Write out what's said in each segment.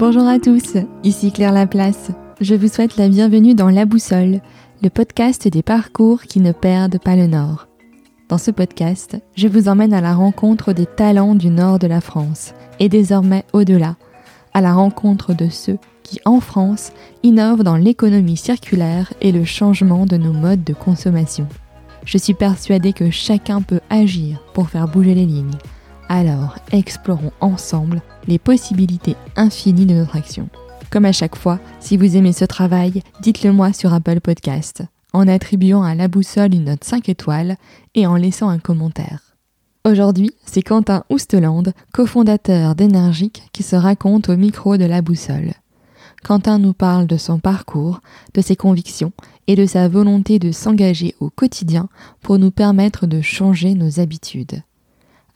Bonjour à tous, ici Claire Laplace. Je vous souhaite la bienvenue dans La Boussole, le podcast des parcours qui ne perdent pas le nord. Dans ce podcast, je vous emmène à la rencontre des talents du nord de la France et désormais au-delà, à la rencontre de ceux qui, en France, innovent dans l'économie circulaire et le changement de nos modes de consommation. Je suis persuadée que chacun peut agir pour faire bouger les lignes. Alors, explorons ensemble les possibilités infinies de notre action. Comme à chaque fois, si vous aimez ce travail, dites-le moi sur Apple Podcast, en attribuant à la boussole une note 5 étoiles et en laissant un commentaire. Aujourd'hui, c'est Quentin Ousteland, cofondateur d'Énergique, qui se raconte au micro de la boussole. Quentin nous parle de son parcours, de ses convictions et de sa volonté de s'engager au quotidien pour nous permettre de changer nos habitudes.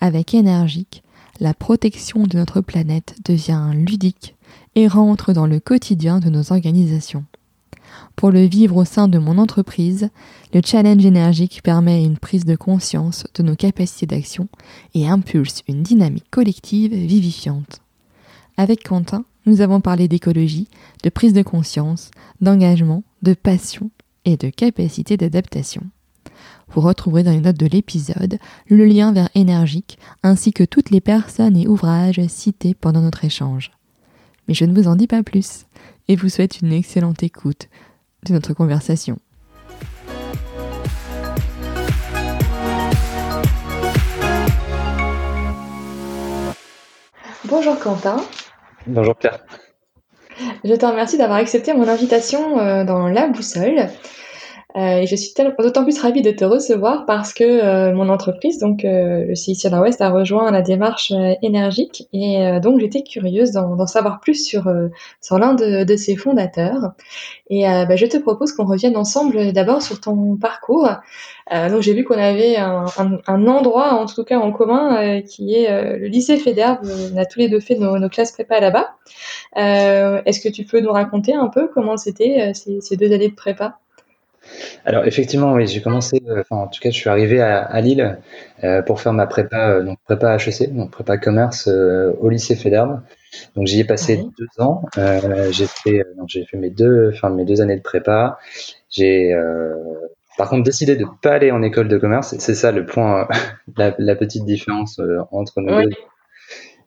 Avec Énergique, la protection de notre planète devient ludique et rentre dans le quotidien de nos organisations. Pour le vivre au sein de mon entreprise, le challenge énergique permet une prise de conscience de nos capacités d'action et impulse une dynamique collective vivifiante. Avec Quentin, nous avons parlé d'écologie, de prise de conscience, d'engagement, de passion et de capacité d'adaptation. Vous retrouverez dans les notes de l'épisode le lien vers Énergique ainsi que toutes les personnes et ouvrages cités pendant notre échange. Mais je ne vous en dis pas plus et vous souhaite une excellente écoute de notre conversation. Bonjour Quentin. Bonjour Pierre. Je te remercie d'avoir accepté mon invitation euh, dans La Boussole. Euh, je suis d'autant plus ravie de te recevoir parce que euh, mon entreprise, donc euh, le CIC West, a rejoint la démarche euh, énergique et donc j'étais curieuse d'en savoir plus sur sur l'un de, de, ses fondateurs. Et bah, je te propose qu'on revienne ensemble d'abord sur ton parcours. donc j'ai vu qu'on avait un, un, un, endroit, en tout cas en commun, qui est le lycée Fédère. On a tous les deux fait nos, nos classes prépa là-bas. Est-ce que tu peux nous raconter un peu comment c'était ces, ces deux années de prépa? Alors effectivement, oui, j'ai commencé, euh, enfin en tout cas, je suis arrivé à, à Lille euh, pour faire ma prépa, euh, donc prépa HEC, donc prépa commerce euh, au lycée Fédère. Donc j'y ai passé deux ans. j'ai fait, donc j'ai fait mes deux, enfin mes deux années de prépa. J'ai par contre décidé de pas aller en école de commerce. C'est ça le point, la, la, petite différence entre nous deux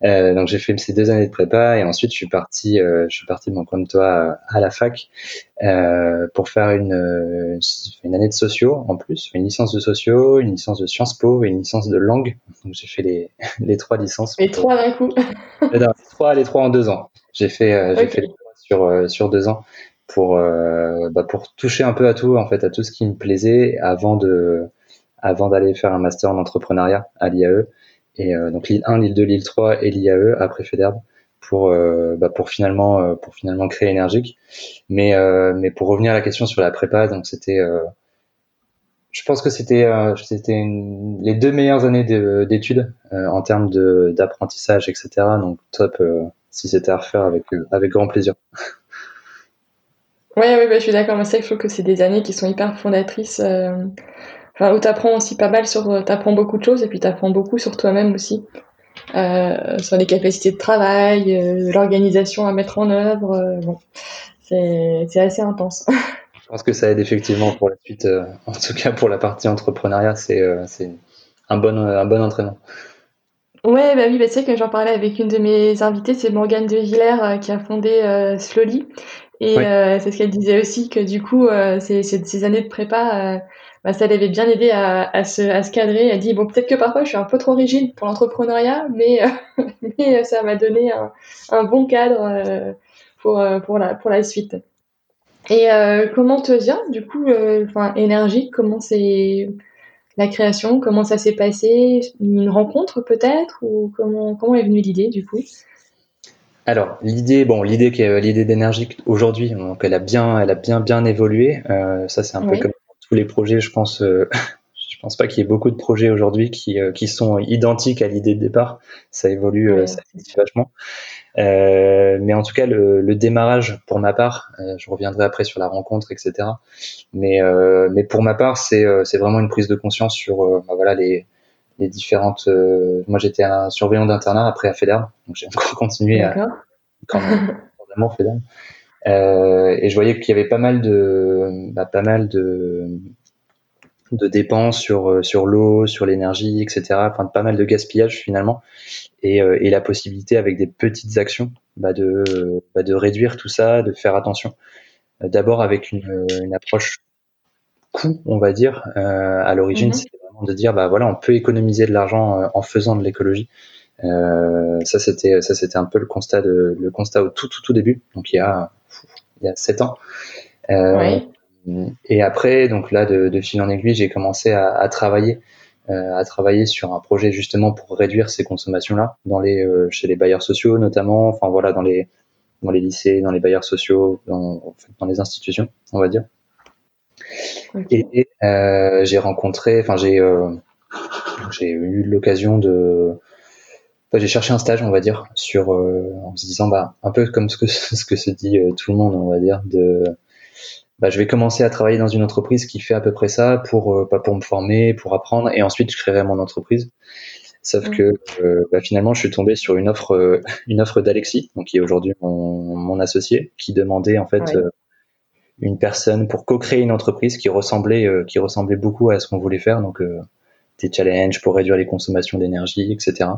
euh, donc j'ai fait ces deux années de prépa et ensuite je suis parti, euh, je suis parti mon comme toi à la fac euh, pour faire une, une année de sociaux en plus, une licence de sociaux, une licence de Sciences Po et une licence de langue. Donc j'ai fait les, les trois licences. Les trois d'un coup. les trois, les trois en deux ans. J'ai fait, euh, j'ai fait les trois sur euh, sur deux ans pour bah, pour toucher un peu à tout en fait, à tout ce qui me plaisait avant de avant d'aller faire un master en entrepreneuriat à l'IAE. Et euh, donc l'île 1, l'île 2, l'île 3 et l'IAE après FEDERB pour euh, bah, pour finalement euh, pour finalement créer énergique. Mais mais pour revenir à la question sur la prépa, donc c'était je pense que c'était c'était les deux meilleures années d'études en termes d'apprentissage, etc. Donc top si c'était à refaire avec avec grand plaisir. Oui, oui, bah, je suis d'accord. Mais c'est je trouve que c'est des années qui sont hyper fondatrices enfin, où tu apprends aussi pas mal sur, tu apprends beaucoup de choses et puis tu apprends beaucoup sur toi-même aussi, euh, sur les capacités de travail, euh, l'organisation à mettre en œuvre. Euh, bon, c'est assez intense. Je pense que ça aide effectivement pour la suite, euh, en tout cas pour la partie entrepreneuriat, c'est un bon, un bon entraînement. Ouais, bah oui, bah, c'est que j'en parlais avec une de mes invitées, c'est Morgane de Villers qui a fondé Slowly. Et c'est ce qu'elle disait aussi, que du coup, ces, ces, années de prépa, bah, ça l'avait bien aidé à, à, se, à se cadrer. Elle dit bon peut-être que parfois je suis un peu trop rigide pour l'entrepreneuriat, mais, euh, mais ça m'a donné un, un, bon cadre euh, pour, euh, pour, la, pour la suite. Et comment te vient du coup, enfin énergie, comment c'est la création, comment ça s'est passé, une rencontre peut-être? Ou comment comment est venue l'idée du coup? Alors l'idée, bon l'idée qui est l'idée d'énergie aujourd'hui, donc elle a bien, elle a bien bien évolué. Euh, ça c'est un peu comme tous les projets, je pense, euh, je pense pas qu'il y ait beaucoup de projets aujourd'hui qui, euh, qui sont identiques à l'idée de départ. Ça évolue, euh, ça évolue vachement. mais en tout cas, le, le démarrage, pour ma part, je reviendrai après sur la rencontre, etc. Mais, mais pour ma part, c'est c'est vraiment une prise de conscience sur bah voilà les les différentes. moi, j'étais un surveillant d'internat après à FEDER, donc j'ai encore continué à quand d'amour fait d'âme. et je voyais qu'il y avait pas mal de, bah, pas mal de, de dépenses sur sur l'eau, sur l'énergie, etc. Enfin, pas mal de gaspillage finalement, et, et la possibilité avec des petites actions bah, de bah, de réduire tout ça, de faire attention. D'abord avec une, une approche coût, on va dire, euh, à l'origine, mhm. c'était vraiment de dire, bah voilà, on peut économiser de l'argent euh, en faisant de l'écologie. Euh, ça, c'était, ça, c'était un peu le constat de, le constat au tout, tout, tout début. Donc, il y a, il y a sept ans. Et après, donc là, de, de fil en aiguille, j'ai commencé à, à travailler, à travailler sur un projet justement pour réduire ces consommations-là dans les, chez les bailleurs sociaux notamment. Enfin voilà, dans les, dans les lycées, dans les bailleurs sociaux, dans, dans les institutions, on va dire. Et euh, j'ai rencontré, enfin j'ai euh, j'ai eu l'occasion de, j'ai cherché un stage, on va dire, sur euh, en se disant bah un peu comme ce que ce que se dit tout le monde, on va dire, de bah, je vais commencer à travailler dans une entreprise qui fait à peu près ça pour pas pour me former, pour apprendre, et ensuite je créerai mon entreprise. Sauf que bah, finalement, je suis tombé sur une offre, une offre d'Alexis, donc qui est aujourd'hui mon, mon, associé, qui demandait en fait une personne pour co-créer une entreprise qui ressemblait, euh, qui ressemblait beaucoup à ce qu'on voulait faire. Donc, euh, des challenges pour réduire les consommations d'énergie, etc.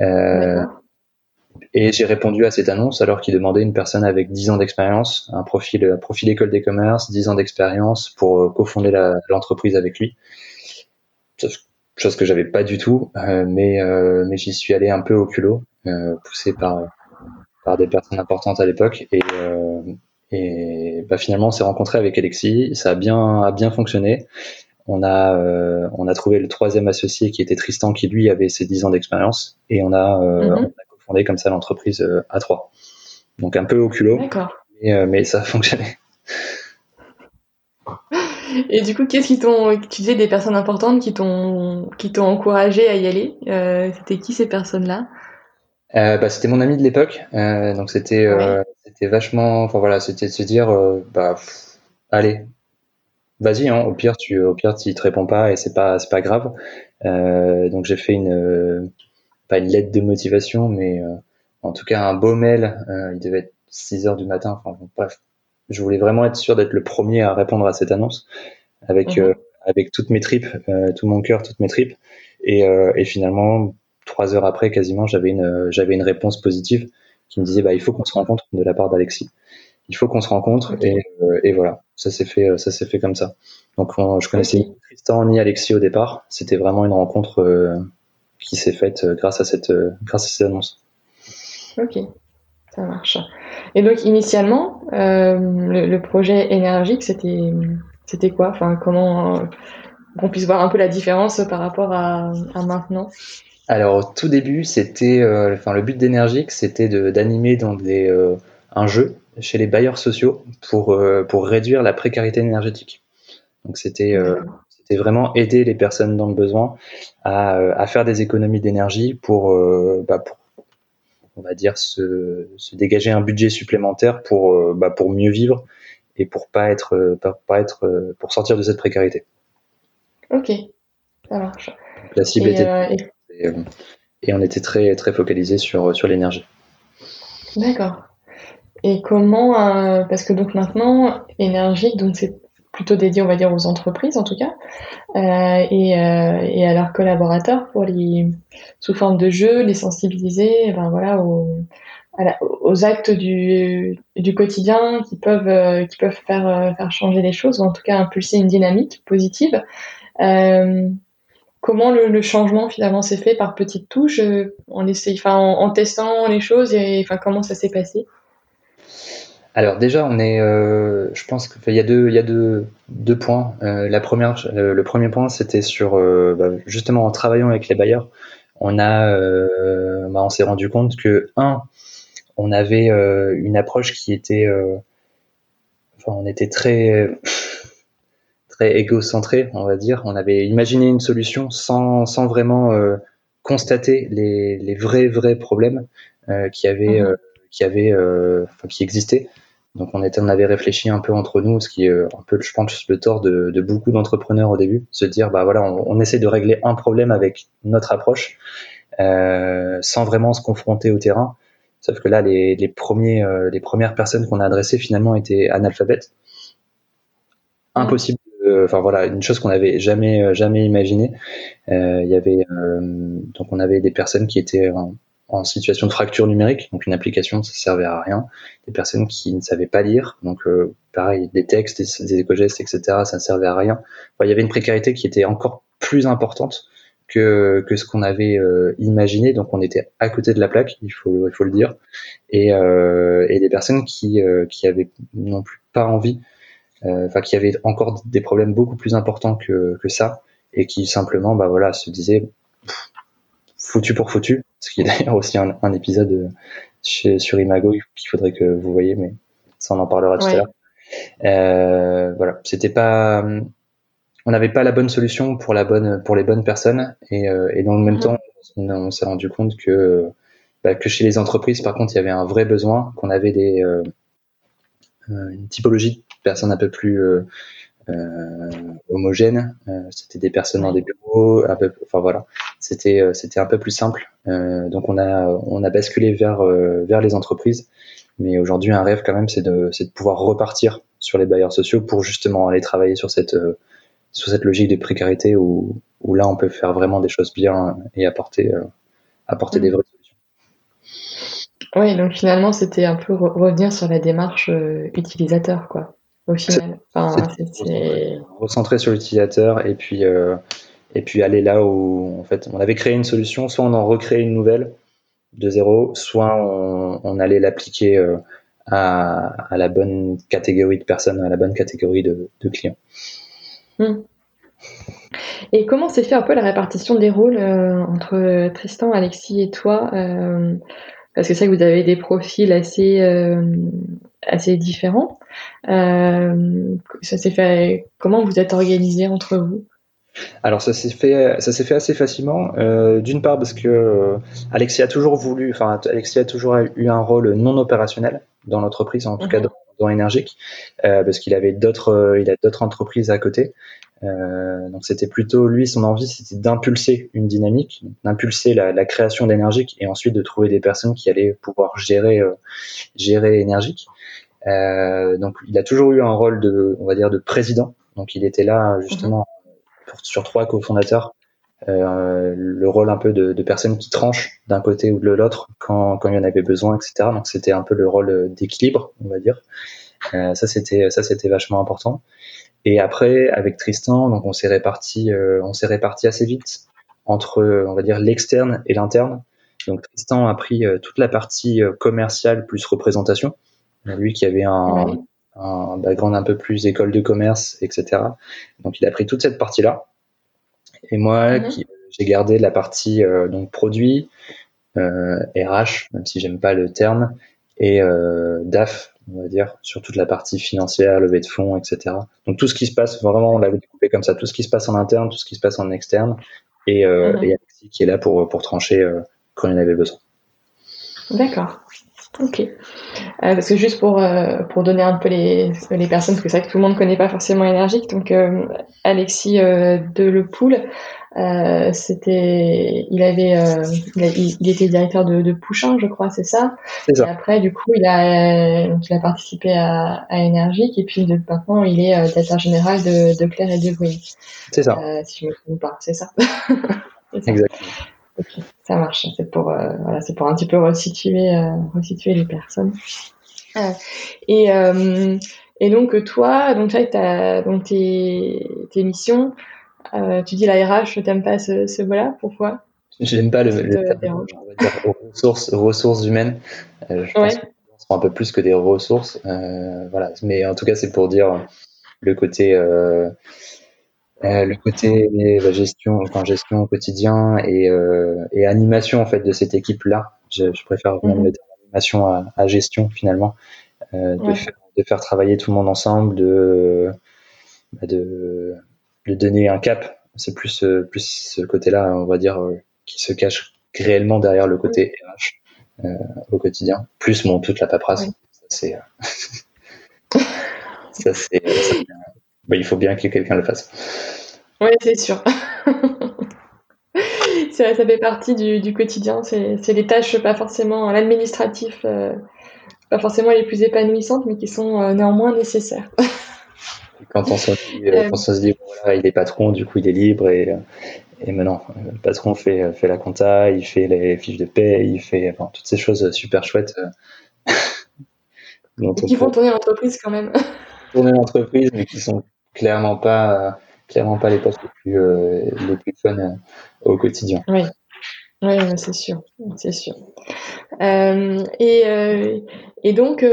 Euh, et j'ai répondu à cette annonce alors qu'il demandait une personne avec 10 ans d'expérience, un profil, un profil école des commerces, 10 ans d'expérience pour cofonder l'entreprise avec lui. Chose que j'avais pas du tout, mais, mais j'y suis allé un peu au culot, poussé par, par des personnes importantes à l'époque. Et, et bah, finalement, on s'est rencontré avec Alexis, ça a bien, a bien fonctionné. On a, euh, on a trouvé le troisième associé qui était Tristan, qui lui avait ses 10 ans d'expérience, et on a, euh, mhm. fondé comme ça l'entreprise euh, à trois. Donc un peu au culot, mais, mais ça a fonctionné. Et du coup, qu'est-ce qui t'ont, tu disais des personnes importantes qui t'ont, qui t'ont encouragé à y aller. c'était qui ces personnes-là? Bah, c'était mon ami de l'époque, donc c'était c'était vachement, enfin voilà, c'était de se dire, bah, allez, vas-y, hein, au pire, tu, au pire, tu te réponds pas et c'est pas, c'est pas grave. Euh, donc j'ai fait une, euh, pas une lettre de motivation, mais en tout cas un beau mail. il devait être 6 heures du matin. Enfin bref, je voulais vraiment être sûr d'être le premier à répondre à cette annonce avec mhm. avec toutes mes tripes, tout mon cœur, toutes mes tripes. Et, et finalement, trois heures après, quasiment, j'avais une j'avais une réponse positive qui me disait bah il faut qu'on se rencontre de la part d'Alexis. Il faut qu'on se rencontre et, euh, et, voilà, ça s'est fait, euh, ça s'est fait comme ça. Donc je connaissais ni Tristan ni Alexis au départ. C'était vraiment une rencontre euh, qui s'est faite grâce à cette, grâce à cette annonce. Ok, ça marche. Et donc initialement, le, le, projet énergique, c'était, c'était quoi? Enfin, comment qu'on puisse voir un peu la différence par rapport à, à maintenant? Alors au tout début, c'était, euh, enfin le but d'Energic, c'était d'animer dans des euh, un jeu chez les bailleurs sociaux pour euh, pour réduire la précarité énergétique. Donc c'était c'était vraiment aider les personnes dans le besoin à, à faire des économies d'énergie pour, bah, pour on va dire se, se dégager un budget supplémentaire pour bah, pour mieux vivre et pour pas être pas, pas être pour sortir de cette précarité. Ok, ça marche. la cible était euh, et, on était très, très focalisé sur, sur l'énergie. D'accord. Et comment, euh, parce que donc maintenant, énergie, donc c'est plutôt dédié, on va dire, aux entreprises en tout cas, euh, et, et, à leurs collaborateurs pour les, sous forme de jeu, les sensibiliser, ben voilà, aux, aux actes du, du quotidien qui peuvent, qui peuvent faire, faire changer les choses, ou en tout cas impulser une dynamique positive. Euh, comment le, changement finalement s'est fait par petites touches euh, en, enfin, en, testant les choses et enfin, comment ça s'est passé? Alors déjà, on est, euh, je pense qu'il y a deux, il y a deux, deux points. Euh, la première, le, premier point, c'était sur bah, justement en travaillant avec les bailleurs, on a, bah, on s'est rendu compte que un, on avait une approche qui était, enfin, on était très très égocentré, on va dire. On avait imaginé une solution sans, sans vraiment euh, constater les, les, vrais vrais problèmes euh, qui avaient euh, qui avaient euh, qui existaient. Donc on avait réfléchi un peu entre nous, ce qui est un peu je pense le tort de, beaucoup d'entrepreneurs au début, se dire bah voilà on, on, essaie de régler un problème avec notre approche sans vraiment se confronter au terrain Sauf que là, les, premiers, les premières personnes qu'on a adressées finalement étaient analphabètes. Impossible enfin voilà, une chose qu'on n'avait jamais euh, jamais imaginé. Euh, il y avait euh, donc on avait des personnes qui étaient en, situation de fracture numérique, donc une application ça servait à rien. Des personnes qui ne savaient pas lire, donc pareil des textes, des, éco-gestes, etc. Ça ne servait à rien. il y avait une précarité qui était encore plus importante que, que ce qu'on avait imaginé. Donc on était à côté de la plaque, il faut, il faut le dire. Et, euh, et des personnes qui, qui avaient non plus pas envie euh, enfin qui avait encore des problèmes beaucoup plus importants que, que ça et qui simplement bah voilà se disait foutu pour foutu ce qui est d'ailleurs aussi un, un épisode euh, chez, sur Imago qu'il faudrait que vous voyez mais ça on en parlera tout à l'heure. Euh, voilà. C'était pas on n'avait pas la bonne solution pour la bonne pour les bonnes personnes. Et, euh, et dans le même mhm. temps on, s'est rendu compte que bah, que chez les entreprises par contre il y avait un vrai besoin qu'on avait des euh, une typologie personnes un peu plus euh, euh, homogènes. Euh, c'était des personnes dans des bureaux, un peu, enfin voilà, c'était c'était un peu plus simple. donc on a on a basculé vers vers les entreprises. Mais aujourd'hui, un rêve quand même, c'est de, de pouvoir repartir sur les bailleurs sociaux pour justement aller travailler sur cette, sur cette logique de précarité où, où là, on peut faire vraiment des choses bien et apporter, apporter des mm. vraies solutions. Oui, donc finalement, c'était un peu revenir sur la démarche utilisateur, quoi au final. Recentrer sur l'utilisateur et puis euh, et puis aller là où en fait on avait créé une solution, soit on en recrée une nouvelle de zéro, soit on, allait l'appliquer euh, à, à, la bonne catégorie de personnes, à la bonne catégorie de, clients. Hmm. Et comment s'est fait un peu la répartition des rôles euh, entre Tristan, Alexis et toi Parce que c'est que vous avez des profils assez, assez différents. Euh, ça s'est fait. Comment vous êtes organisé entre vous? Alors ça s'est fait, ça s'est fait assez facilement. Euh, d'une part parce que euh, Alexis a toujours voulu, enfin Alexis a toujours eu un rôle non opérationnel dans l'entreprise, en tout cas mhm. dans, Énergique, parce qu'il avait d'autres, il a d'autres entreprises à côté. Donc c'était plutôt lui son envie, c'était d'impulser une dynamique, d'impulser la, la, création d'énergique et ensuite de trouver des personnes qui allaient pouvoir gérer, gérer énergique. Euh, donc il a toujours eu un rôle de, on va dire, de président. Donc il était là justement pour, sur trois cofondateurs, euh, le rôle un peu de, de personne qui tranche d'un côté ou de l'autre quand, quand il y en avait besoin, etc. Donc c'était un peu le rôle d'équilibre, on va dire. Euh, ça c'était ça c'était vachement important. Et après avec Tristan, donc on s'est réparti euh, on s'est réparti assez vite entre on va dire l'externe et l'interne. Donc Tristan a pris euh, toute la partie euh, commerciale plus représentation lui qui avait un, un, background un peu plus école de commerce, etc. Donc il a pris toute cette partie-là. Et moi, mhm. qui j'ai gardé la partie euh, donc produit, euh, RH, même si j'aime pas le terme, et euh, DAF, on va dire, sur toute la partie financière, levée de fonds, etc. Donc tout ce qui se passe, vraiment, on l'a découpé comme ça, tout ce qui se passe en interne, tout ce qui se passe en externe, et, euh, mhm. et Alexis qui est là pour, pour trancher euh, quand il en avait besoin. D'accord. Ok. Euh, parce que juste pour, euh, pour donner un peu les, les personnes, parce que c'est vrai que tout le monde ne connaît pas forcément énergique, donc euh, Alexis euh, Delepoule, euh, c'était, il avait, il, était directeur de, de Pouchin, je crois, c'est ça. Et après, du coup, il a, donc, il a participé à, à Énergique, et puis de, maintenant, il est directeur général de, de Claire et de Bruy. C'est ça. si je me trompe pas, c'est ça. Exactement. Ok, ça marche. C'est pour, euh, voilà, c'est pour un petit peu resituer, euh, resituer les personnes. Euh, et, euh, et donc toi, donc as, donc tes, tes missions. Tu dis la RH, t'aimes pas ce, ce mot-là Pourquoi? J'aime pas le, le terme, on va dire, ressources, ressources humaines. je pense que sont un peu plus que des ressources. voilà, mais en tout cas, c'est pour dire le côté euh, le côté la gestion, enfin gestion au quotidien et, euh, et animation en fait de cette équipe-là. Je, je, préfère même mhm. le terme animation à, à, gestion finalement, euh, de, faire, de, faire, travailler tout le monde ensemble, de, bah, de, de donner un cap. C'est plus euh, plus ce côté-là, on va dire, euh, qui se cache réellement derrière le côté RH au quotidien. Plus bon toute la paperasse. Ça c'est ça c'est bah, il faut bien que quelqu'un le fasse. Oui, c'est sûr. ça, ça fait partie du, du quotidien. C'est les tâches pas forcément l'administratif, euh, pas forcément les plus épanouissantes, mais qui sont euh, néanmoins nécessaires. quand on se dit, euh, il est patron, du coup il est libre et, et maintenant le patron fait, fait la compta, il fait les fiches de paie, il fait enfin, toutes ces choses super chouettes. qui font tourner l'entreprise quand même. Tourner l'entreprise, mais qui sont clairement pas clairement pas les postes les plus, euh, les plus fun euh, au quotidien. Oui, oui c'est sûr, c'est sûr. Euh, et, et donc,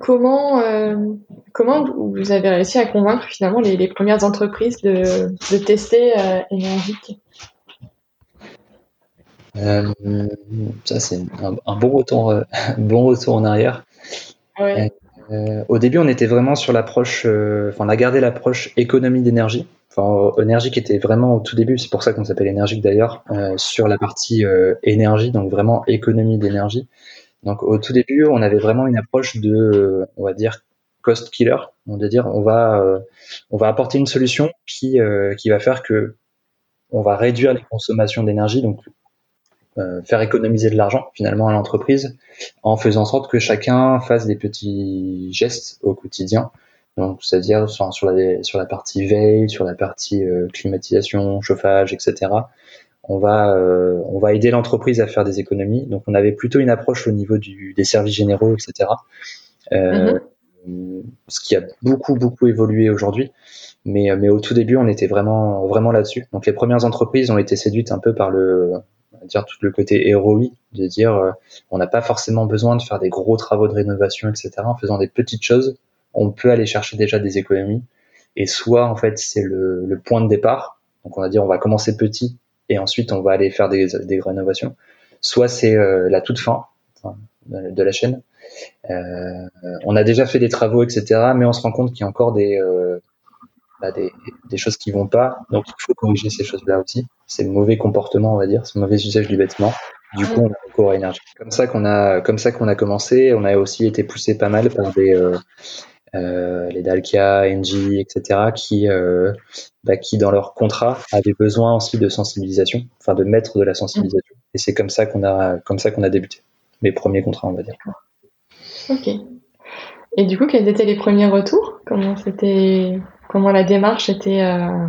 comment, comment vous avez réussi à convaincre finalement les, les premières entreprises de, de tester énergique? Ça c'est un, bon retour, bon retour en arrière. Ouais. Euh, au début, on était vraiment sur l'approche, euh, enfin, on a gardé l'approche économie d'énergie. Enfin, était vraiment au tout début, c'est pour ça qu'on s'appelle énergique d'ailleurs, euh, sur la partie énergie, donc vraiment économie d'énergie. Donc au tout début, on avait vraiment une approche de, on va dire, cost killer. On va dire, on va, on va apporter une solution qui, qui va faire que on va réduire les consommations d'énergie, donc euh, faire économiser de l'argent finalement à l'entreprise en faisant en sorte que chacun fasse des petits gestes au quotidien. Donc, c'est-à-dire sur, sur, la, sur la partie veille, sur la partie euh, climatisation, chauffage, etc. On va, euh, on va aider l'entreprise à faire des économies. Donc, on avait plutôt une approche au niveau du, des services généraux, etc. Euh, mm-hmm. Ce qui a beaucoup, beaucoup évolué aujourd'hui. Mais, mais au tout début, on était vraiment, vraiment là-dessus. Donc, les premières entreprises ont été séduites un peu par le, dire tout le côté héroïque, de dire euh, on n'a pas forcément besoin de faire des gros travaux de rénovation, etc. En faisant des petites choses, on peut aller chercher déjà des économies. Et soit en fait c'est le, point de départ, donc on va dire on va commencer petit et ensuite on va aller faire des, des rénovations. Soit c'est euh, la toute fin de la chaîne. Euh, on a déjà fait des travaux, etc. Mais on se rend compte qu'il y a encore des, bah, des, des, choses qui vont pas. Donc il faut corriger ces choses-là aussi. C'est le mauvais comportement, on va dire, le mauvais usage du bâtiment. Du coup, on a recours à énergie. Comme ça qu'on a, comme ça qu'on a commencé. On a aussi été poussé pas mal par des euh, euh, les Dalkia, Engie, etc. qui euh, bah, qui dans leur contrat avaient besoin aussi de sensibilisation, enfin de mettre de la sensibilisation. Et c'est comme ça qu'on a comme ça qu'on a débuté les premiers contrats, on va dire. Ok. Et du coup, quels étaient les premiers retours? Comment c'était comment la démarche était, euh,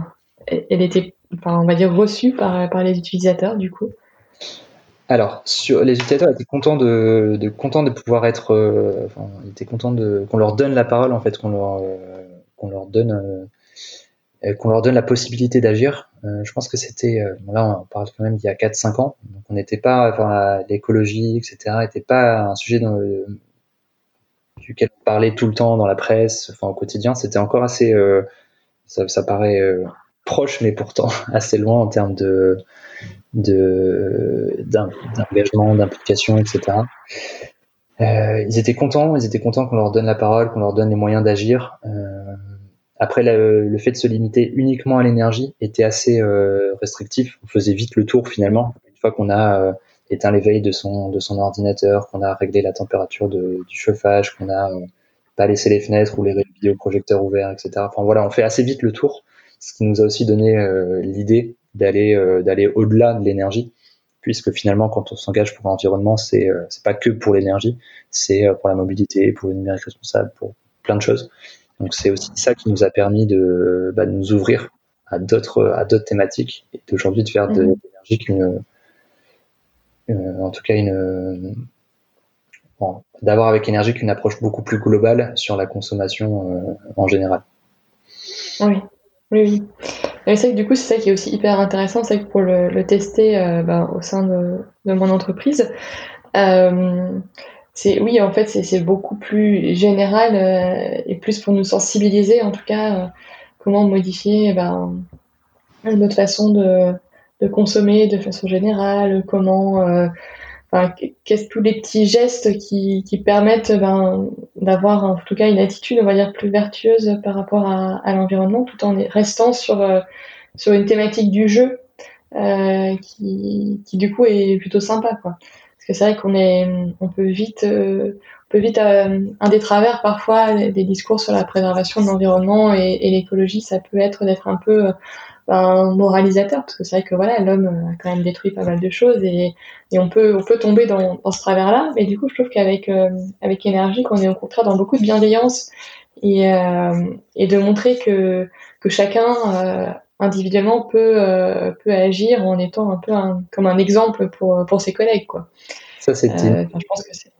elle était, enfin, on va dire, reçue par, par les utilisateurs, du coup? Alors, sur, les utilisateurs étaient contents de, contents de pouvoir être, euh, enfin, ils étaient contents de qu'on leur donne la parole en fait, qu'on leur euh, qu'on leur donne qu'on leur donne la possibilité d'agir. je pense que c'était là on parle quand même d'il y a 4-5 ans, donc on n'était pas, enfin, l'écologie etc. n'était pas un sujet dans duquel on parlait tout le temps dans la presse, enfin au quotidien, c'était encore assez, euh, ça, paraît euh, proche, mais pourtant assez loin en termes de d'engagement, d'implication, etc. Euh, ils étaient contents, ils étaient contents qu'on leur donne la parole, qu'on leur donne les moyens d'agir. Euh, après, le, fait de se limiter uniquement à l'énergie était assez euh, restrictif. On faisait vite le tour finalement. Une fois qu'on a éteint les veilles de son, ordinateur, qu'on a réglé la température du chauffage, qu'on a pas laissé les fenêtres ou les vidéoprojecteurs ouverts, etc. Enfin voilà, on fait assez vite le tour, ce qui nous a aussi donné euh, l'idée d'aller euh, d'aller au-delà de l'énergie, puisque finalement quand on s'engage pour l'environnement, c'est c'est pas que pour l'énergie, c'est pour la mobilité, pour le numérique responsable, pour plein de choses. Donc c'est aussi ça qui nous a permis de, bah, de nous ouvrir à d'autres à d'autres thématiques et d'aujourd'hui de faire de mmh. l'énergie qu'une euh, en tout cas une bon, d'avoir avec énergie qu'une approche beaucoup plus globale sur la consommation euh, en général. Oui, oui, oui. c'est que du coup, c'est ça qui est aussi hyper intéressant, c'est que pour le, tester euh, ben, au sein de, mon entreprise, euh, c'est oui, en fait, c'est beaucoup plus général euh, et plus pour nous sensibiliser, en tout cas, comment modifier ben, notre façon de, consommer de façon générale, comment, enfin, qu'est-ce tous les petits gestes qui, qui permettent ben, d'avoir en tout cas une attitude, on va dire, plus vertueuse par rapport à, à l'environnement, tout en restant sur euh, sur une thématique du jeu euh, qui, qui du coup est plutôt sympa, quoi. Parce que c'est vrai qu'on est, on peut vite, euh, on peut vite euh, un des travers parfois des, discours sur la préservation de l'environnement et, et l'écologie, ça peut être d'être un peu ben, moralisateur parce que c'est vrai que voilà l'homme a quand même détruit pas mal de choses et, et on peut on peut tomber dans, dans ce travers là mais du coup je trouve qu'avec avec énergie qu'on est au contraire dans beaucoup de bienveillance et et de montrer que que chacun individuellement peut euh, peut agir en étant un peu comme un exemple pour pour ses collègues quoi. Ça c'est euh, je pense que c'est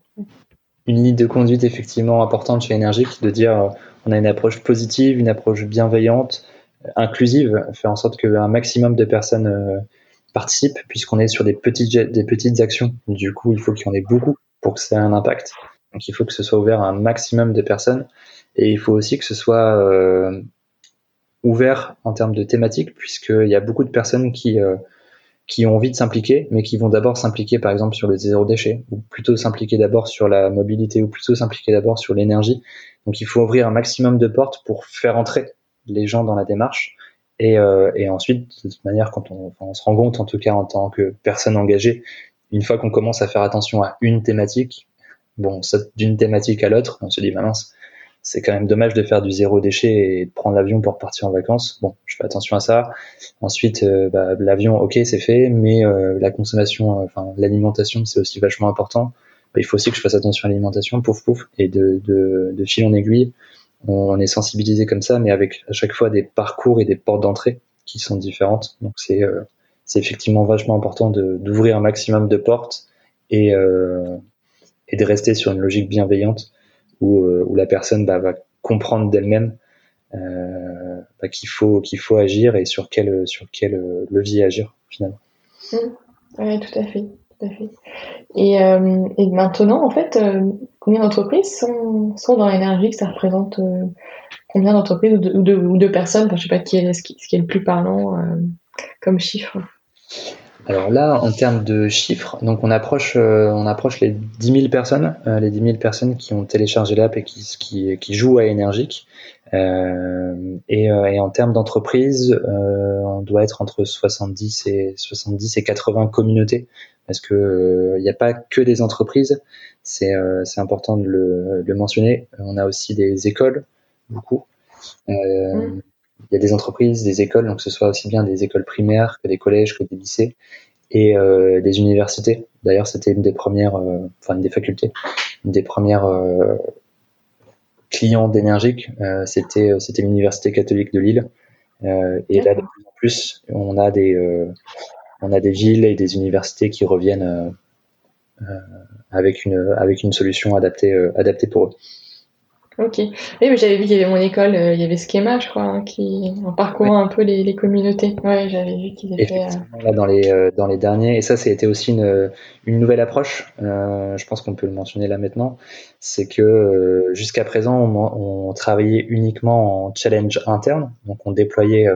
une ligne de conduite effectivement importante chez Énergique de dire euh, on a une approche positive, une approche bienveillante, inclusive, faire en sorte qu'un maximum de personnes participent puisqu'on est sur des petites des petites actions. Du coup, il faut qu'il y en ait beaucoup pour que ça ait un impact. Donc il faut que ce soit ouvert à un maximum de personnes et il faut aussi que ce soit ouvert en termes de thématiques, puisqu'il y a beaucoup de personnes qui, euh, qui ont envie de s'impliquer, mais qui vont d'abord s'impliquer par exemple sur le zéro déchet, ou plutôt s'impliquer d'abord sur la mobilité, ou plutôt s'impliquer d'abord sur l'énergie. Donc il faut ouvrir un maximum de portes pour faire entrer les gens dans la démarche. Et, euh, et ensuite, de toute manière, quand on, on, se rend compte, en tout cas en tant que personne engagée, une fois qu'on commence à faire attention à une thématique, bon, d'une thématique à l'autre, on se dit, bah mince, c'est quand même dommage de faire du zéro déchet et de prendre l'avion pour partir en vacances. Bon, je fais attention à ça. Ensuite, euh, bah, l'avion, ok, c'est fait, mais euh, la consommation, euh, enfin l'alimentation, c'est aussi vachement important. Bah, il faut aussi que je fasse attention à l'alimentation, pouf pouf, et de, de, de fil en aiguille, on est sensibilisé comme ça, mais avec à chaque fois des parcours et des portes d'entrée qui sont différentes. Donc c'est c'est effectivement vachement important d'ouvrir un maximum de portes et et de rester sur une logique bienveillante où, euh, où la personne bah, va comprendre d'elle-même euh, bah, qu'il faut qu'il faut agir et sur quel sur quel euh, levier agir finalement. Mmh. Oui, tout à fait. Et, euh, et maintenant, en fait, combien d'entreprises sont, sont dans l'énergie Ça représente combien d'entreprises ou de, ou, personnes Je sais pas qui est, ce, qui, est le plus parlant comme chiffre. Alors là, en termes de chiffres, donc on approche, euh, on approche les 10 000 personnes, euh, les 10 000 personnes qui ont téléchargé l'app et qui, qui, qui, jouent à Énergique. Euh, et, euh, et, en termes d'entreprise, on doit être entre 70 et 70 et 80 communautés, parce que il n'y a pas que des entreprises. C'est important de le, le, mentionner. On a aussi des écoles, beaucoup. Mmh il y a des entreprises, des écoles, donc que ce soit aussi bien des écoles primaires que des collèges, que des lycées et euh, des universités. D'ailleurs, c'était une des premières, euh, enfin une des facultés, une des premières euh, clients d'énergique. Euh, c'était c'était l'université catholique de Lille. Euh, et là, de plus en plus, on a des villes et des universités qui reviennent avec une avec une solution adaptée adaptée pour eux. Ok. Oui, mais j'avais vu qu'il y avait mon école, euh, il y avait Schema, je crois, hein, qui en parcourant un peu les, les communautés. Ouais, j'avais vu qu'ils étaient. Euh... Là, dans les euh, dans les derniers, et ça, c'était aussi une une nouvelle approche. Euh, je pense qu'on peut le mentionner là maintenant. C'est que jusqu'à présent, on, on, travaillait uniquement en challenge interne, donc on déployait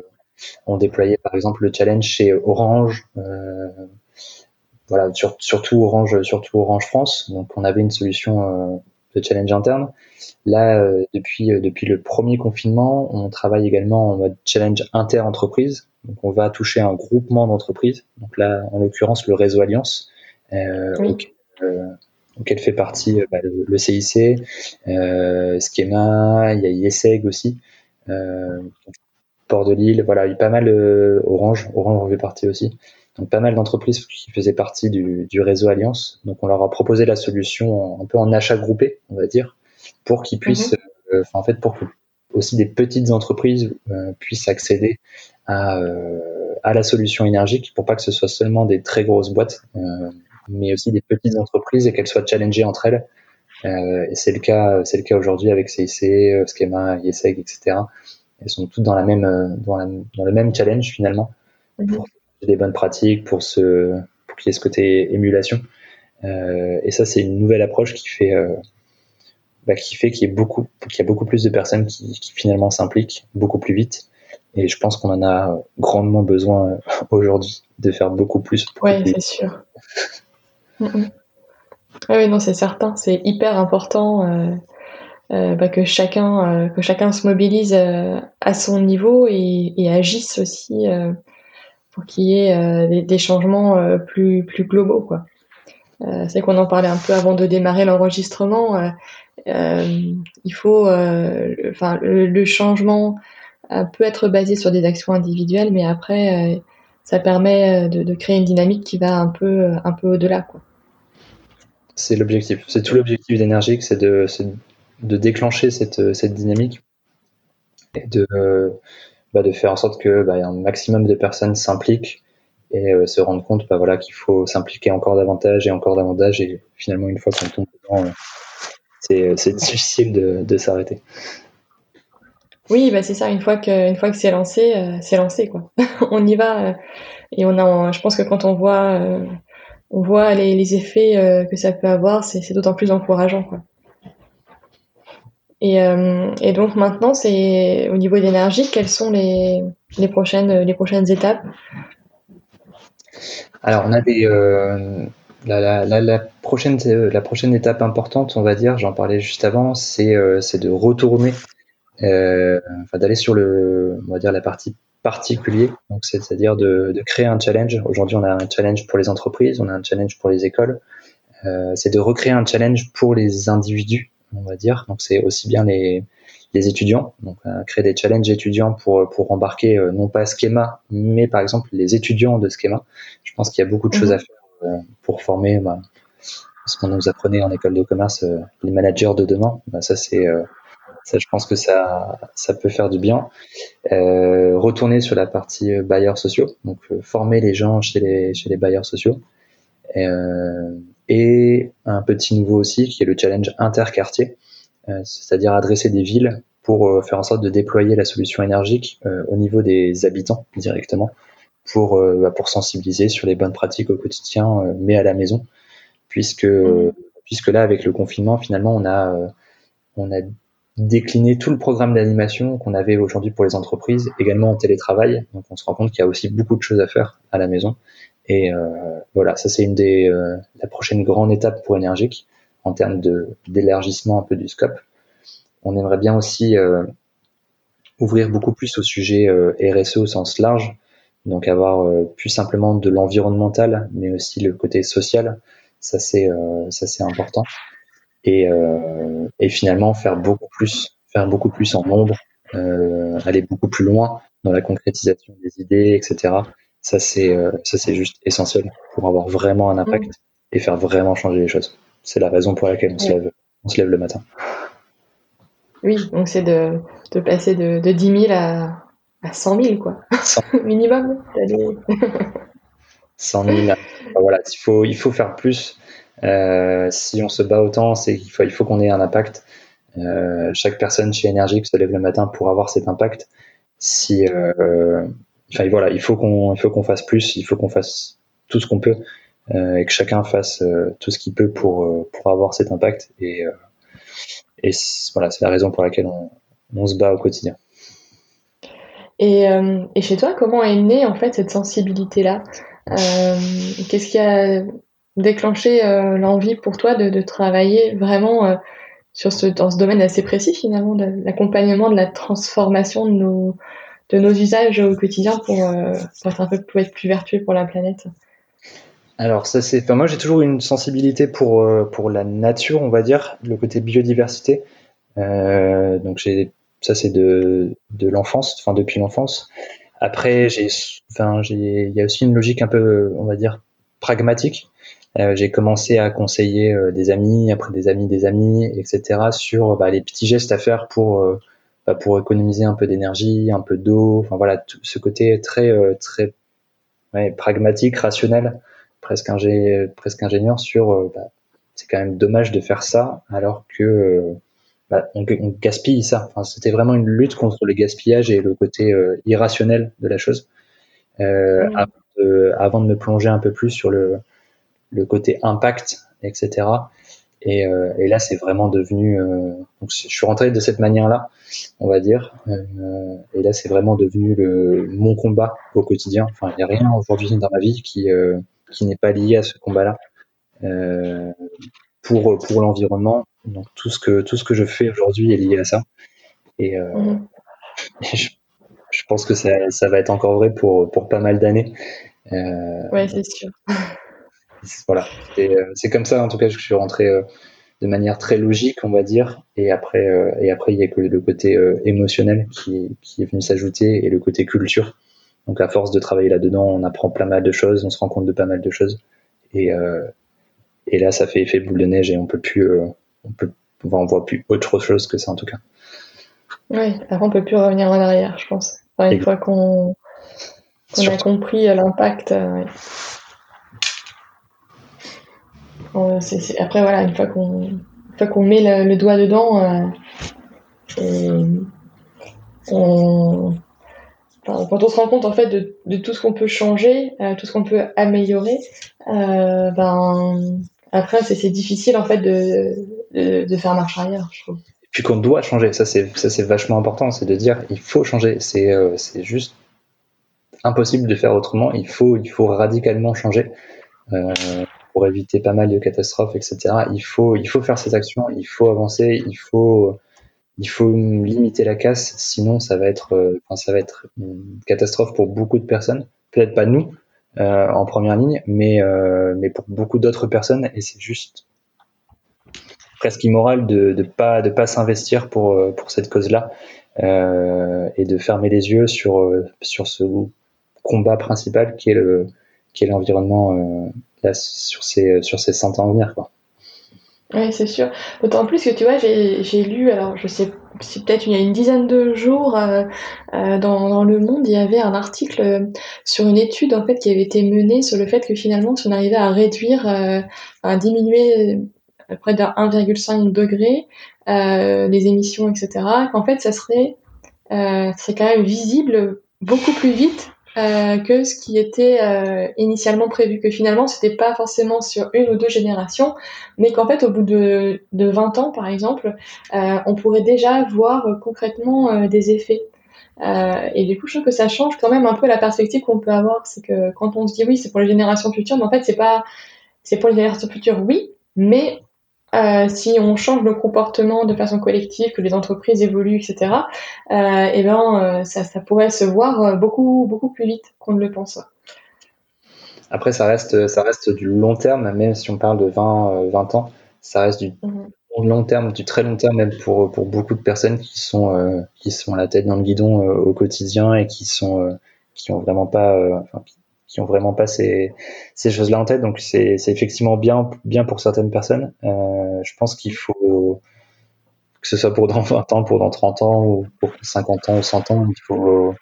on déployait par exemple le challenge chez Orange. voilà, sur, surtout Orange, surtout Orange France. Donc, on avait une solution de challenge interne. Là, euh, depuis, euh, depuis le premier confinement, on travaille également en mode challenge inter-entreprise. Donc, on va toucher un groupement d'entreprises. Donc là, en l'occurrence, le réseau Alliance, euh, auquel, fait partie bah, le, CIC, Schema, il y a IESEG aussi, Port de Lille, voilà, il y a pas mal, Orange, Orange en fait partie aussi. Donc pas mal d'entreprises qui faisaient partie du, du, réseau Alliance. Donc on leur a proposé la solution un peu en achat groupé, on va dire, pour qu'ils puissent, mhm. euh, en fait, pour que aussi des petites entreprises euh, puissent accéder à, euh, à la solution énergique, pour pas que ce soit seulement des très grosses boîtes, mais aussi des petites entreprises et qu'elles soient challengées entre elles. et c'est le cas, c'est le cas aujourd'hui avec CIC, Schema, IESEG, etc. Elles sont toutes dans la même, dans, la, dans le même challenge finalement. Mhm des bonnes pratiques, pour, ce, pour qu'il y ait ce côté émulation. Euh, et ça, c'est une nouvelle approche qui fait, euh, bah, qui fait qu'il y, ait beaucoup, qu'il y a beaucoup plus de personnes qui, qui finalement s'impliquent beaucoup plus vite. Et je pense qu'on en a grandement besoin euh, aujourd'hui de faire beaucoup plus. Oui, c'est sûr. Oui, non, c'est certain. C'est hyper important euh, euh, bah, que chacun que chacun se mobilise à son niveau et, et agisse aussi pour qu'il y ait euh, des, changements euh, plus plus globaux. Euh, c'est qu'on en parlait un peu avant de démarrer l'enregistrement. il faut, enfin, le, changement peut être basé sur des actions individuelles, mais après, ça permet de, créer une dynamique qui va un peu, un peu au-delà. C'est l'objectif. C'est tout l'objectif d'énergie, c'est de, de déclencher cette, cette dynamique et de, bah, de faire en sorte que bah, un maximum de personnes s'impliquent et euh, se rendre compte bah, voilà, qu'il faut s'impliquer encore davantage et encore davantage. Et finalement, une fois qu'on tombe dedans, euh, c'est, c'est difficile de, de s'arrêter. Oui, bah c'est ça. Une fois que, une fois que c'est lancé, euh, c'est lancé quoi. on y va et on a. Je pense que quand on voit, on voit les, les effets que ça peut avoir, c'est d'autant plus encourageant quoi. Et, euh, et donc maintenant, c'est au niveau d'énergie, quelles sont les, prochaines, les prochaines étapes? Alors, on a des. Euh, la, prochaine, la prochaine étape importante, on va dire, j'en parlais juste avant, c'est euh, de retourner, euh, enfin, d'aller sur le, on va dire, la partie particulier, c'est-à-dire de, créer un challenge. Aujourd'hui, on a un challenge pour les entreprises, on a un challenge pour les écoles. Euh, c'est de recréer un challenge pour les individus on va dire. Donc c'est aussi bien les, les étudiants, donc euh, créer des challenges étudiants pour pour embarquer euh, non pas Schema, mais par exemple les étudiants de Schema. Je pense qu'il y a beaucoup de choses à mhm. faire euh, pour former bah, ce qu'on nous apprenait en école de commerce, les managers de demain. Bah, ça c'est ça, je pense que ça, ça peut faire du bien. Euh, retourner sur la partie bailleurs sociaux, donc former les gens chez les, chez les bailleurs sociaux. Euh, et un petit nouveau aussi qui est le challenge interquartier, euh, c'est-à-dire adresser des villes pour euh, faire en sorte de déployer la solution énergique euh, au niveau des habitants directement pour, bah, pour sensibiliser sur les bonnes pratiques au quotidien, mais à la maison, puisque, mmh. puisque là, avec le confinement, finalement, on a, on a décliné tout le programme d'animation qu'on avait aujourd'hui pour les entreprises, également en télétravail. Donc on se rend compte qu'il y a aussi beaucoup de choses à faire à la maison. Et euh, voilà, ça c'est une des euh, la prochaine grande étape pour Energique en termes d'élargissement un peu du scope. On aimerait bien aussi euh, ouvrir beaucoup plus au sujet RSE au sens large, donc avoir plus simplement de l'environnemental, mais aussi le côté social. Ça c'est ça c'est important. Et, et finalement faire beaucoup plus, faire beaucoup plus en nombre, aller beaucoup plus loin dans la concrétisation des idées, etc. Ça, c'est euh, ça c'est juste essentiel pour avoir vraiment un impact mm. et faire vraiment changer les choses. C'est la raison pour laquelle on se lève, on se lève le matin. Oui, donc c'est de, de, passer de, de 10 000 à, à 100 000, quoi. Minimum. 100 000. Voilà, il faut, il faut faire plus. Euh, si on se bat autant, c'est qu'il faut, il faut qu'on ait un impact. Euh, chaque personne chez Energique se lève le matin pour avoir cet impact. Si, euh, enfin voilà, il faut qu'on, faut qu'on fasse plus, il faut qu'on fasse tout ce qu'on peut euh, et que chacun fasse euh, tout ce qu'il peut pour euh, pour avoir cet impact et et voilà, c'est la raison pour laquelle on, on se bat au quotidien. Et, et, chez toi, comment est née en fait cette sensibilité-là? Qu'est-ce qui a déclenché l'envie pour toi de, de travailler vraiment sur ce, dans ce domaine assez précis finalement, de l'accompagnement de la transformation de nos, de nos usages au quotidien pour, euh, être un peu pour être plus vertueux pour la planète alors ça c'est, enfin, moi j'ai toujours une sensibilité pour euh, pour la nature, on va dire, le côté biodiversité. Euh, donc j'ai ça c'est de de l'enfance, enfin depuis l'enfance. Après j'ai, enfin j'ai, il y a aussi une logique un peu, on va dire, pragmatique. J'ai commencé à conseiller des amis, après des amis, des amis, etc. sur bah, les petits gestes à faire pour pour économiser un peu d'énergie, un peu d'eau. Enfin voilà, tout ce côté très euh, très ouais, pragmatique, rationnel, presque, ingé presque ingénieur sur. Euh, bah, c'est quand même dommage de faire ça alors que euh, bah, on, on, gaspille ça. Enfin, c'était vraiment une lutte contre le gaspillage et le côté irrationnel de la chose. Euh, avant, de, avant, de, me plonger un peu plus sur le, le côté impact, etc. Et, euh, et là, c'est vraiment devenu. Euh, donc, je suis rentré de cette manière-là, on va dire. Euh, et là, c'est vraiment devenu le, mon combat au quotidien. Enfin, il n'y a rien aujourd'hui dans ma vie qui, qui n'est pas lié à ce combat-là pour pour l'environnement. Donc, tout ce que tout ce que je fais aujourd'hui est lié à ça. Et, mmh. je, je, pense que ça, ça va être encore vrai pour pour pas mal d'années. Euh, ouais, c'est sûr voilà, c'est comme ça en tout cas que je suis rentré, euh, de manière très logique, on va dire. Et après, euh, et après, il y a que le côté euh, émotionnel qui, qui, est venu s'ajouter et le côté culture. Donc, à force de travailler là-dedans, on apprend plein mal de choses, on se rend compte de pas mal de choses. Et, euh, et là, ça fait effet boule de neige et on peut plus, on peut, on voit plus autre chose que ça en tout cas. Oui, après, on peut plus revenir en arrière, je pense. une fois qu'on a compris l'impact. Après, voilà, une fois qu'on met le, doigt dedans, euh, quand on se rend compte en fait de, de tout ce qu'on peut changer, euh, tout ce qu'on peut améliorer, euh, ben après c'est difficile en fait de, de, faire marche arrière, je trouve. Et puis qu'on doit changer, ça c'est ça c'est vachement important, c'est de dire il faut changer, c'est c'est juste impossible de faire autrement, il faut il faut radicalement changer pour éviter pas mal de catastrophes, etc. Il faut, il faut faire ces actions, il faut avancer, il faut, il faut limiter la casse, sinon ça va être, euh, ça va être une catastrophe pour beaucoup de personnes. Peut-être pas nous euh, en première ligne, mais, euh, mais pour beaucoup d'autres personnes, et c'est juste presque immoral de ne pas de pas s'investir pour pour cette cause-là et de fermer les yeux sur sur ce combat principal qui est le qui est l'environnement sur ces sur ces 100 ans à venir quoi. Oui, c'est sûr. D'autant plus que tu vois, j'ai lu, alors je sais, c'est peut-être il y a une dizaine de jours, euh, euh, dans, Le Monde, il y avait un article sur une étude en fait qui avait été menée sur le fait que finalement, si on arrivait à réduire, euh, à diminuer près de 1,5 degré les émissions, etc., qu'en fait, ça serait, serait quand même visible beaucoup plus vite euh, que ce qui était euh, initialement prévu, que finalement c'était pas forcément sur une ou deux générations, mais qu'en fait au bout de, de 20 ans par exemple, euh, on pourrait déjà voir concrètement des effets. et du coup, je trouve que ça change quand même un peu la perspective qu'on peut avoir. C'est que quand on se dit oui, c'est pour les générations futures, mais en fait c'est pas, c'est pour les générations futures, oui, mais euh, si on change nos comportements de façon collective, que les entreprises évoluent, etc., euh, eh ben, euh, ça, ça, pourrait se voir euh, beaucoup, beaucoup plus vite qu'on ne le pense. Après, ça reste, ça reste du long terme, même si on parle de 20, 20 ans, ça reste du mhm. long terme, du très long terme, même pour, pour beaucoup de personnes qui sont, qui sont à la tête dans le guidon au quotidien et qui sont, qui ont vraiment pas, enfin, qui ont vraiment pas ces, choses-là en tête. Donc c'est effectivement bien, pour certaines personnes. Euh, je pense qu'il faut que ce soit pour dans 20 ans, pour dans 30 ans, ou pour 50 ans ou 100 ans, il faut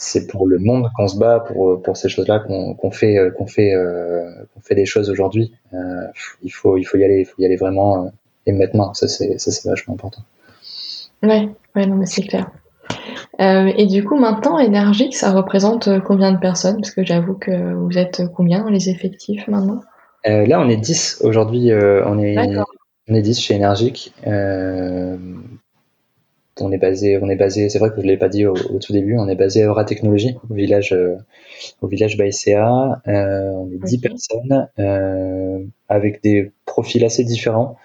c'est pour le monde qu'on se bat pour ces choses-là euh, qu'on fait des choses aujourd'hui. Euh, il faut y aller, il faut y aller vraiment et maintenant. Ça c'est ça c'est vachement important. Ouais, ouais non mais c'est clair. Euh, et du coup, maintenant, Énergique, ça représente euh, combien de personnes? Parce que j'avoue que vous êtes combien dans les effectifs maintenant? Euh, Là, on est 10 aujourd'hui. on, est, on est 10 chez Énergique. on est basé, on est basé. C'est vrai que je l'ai pas dit au, tout début. On est basé à Aura Technologies, au village, au village Baïséa. on est 10 personnes avec des profils assez différents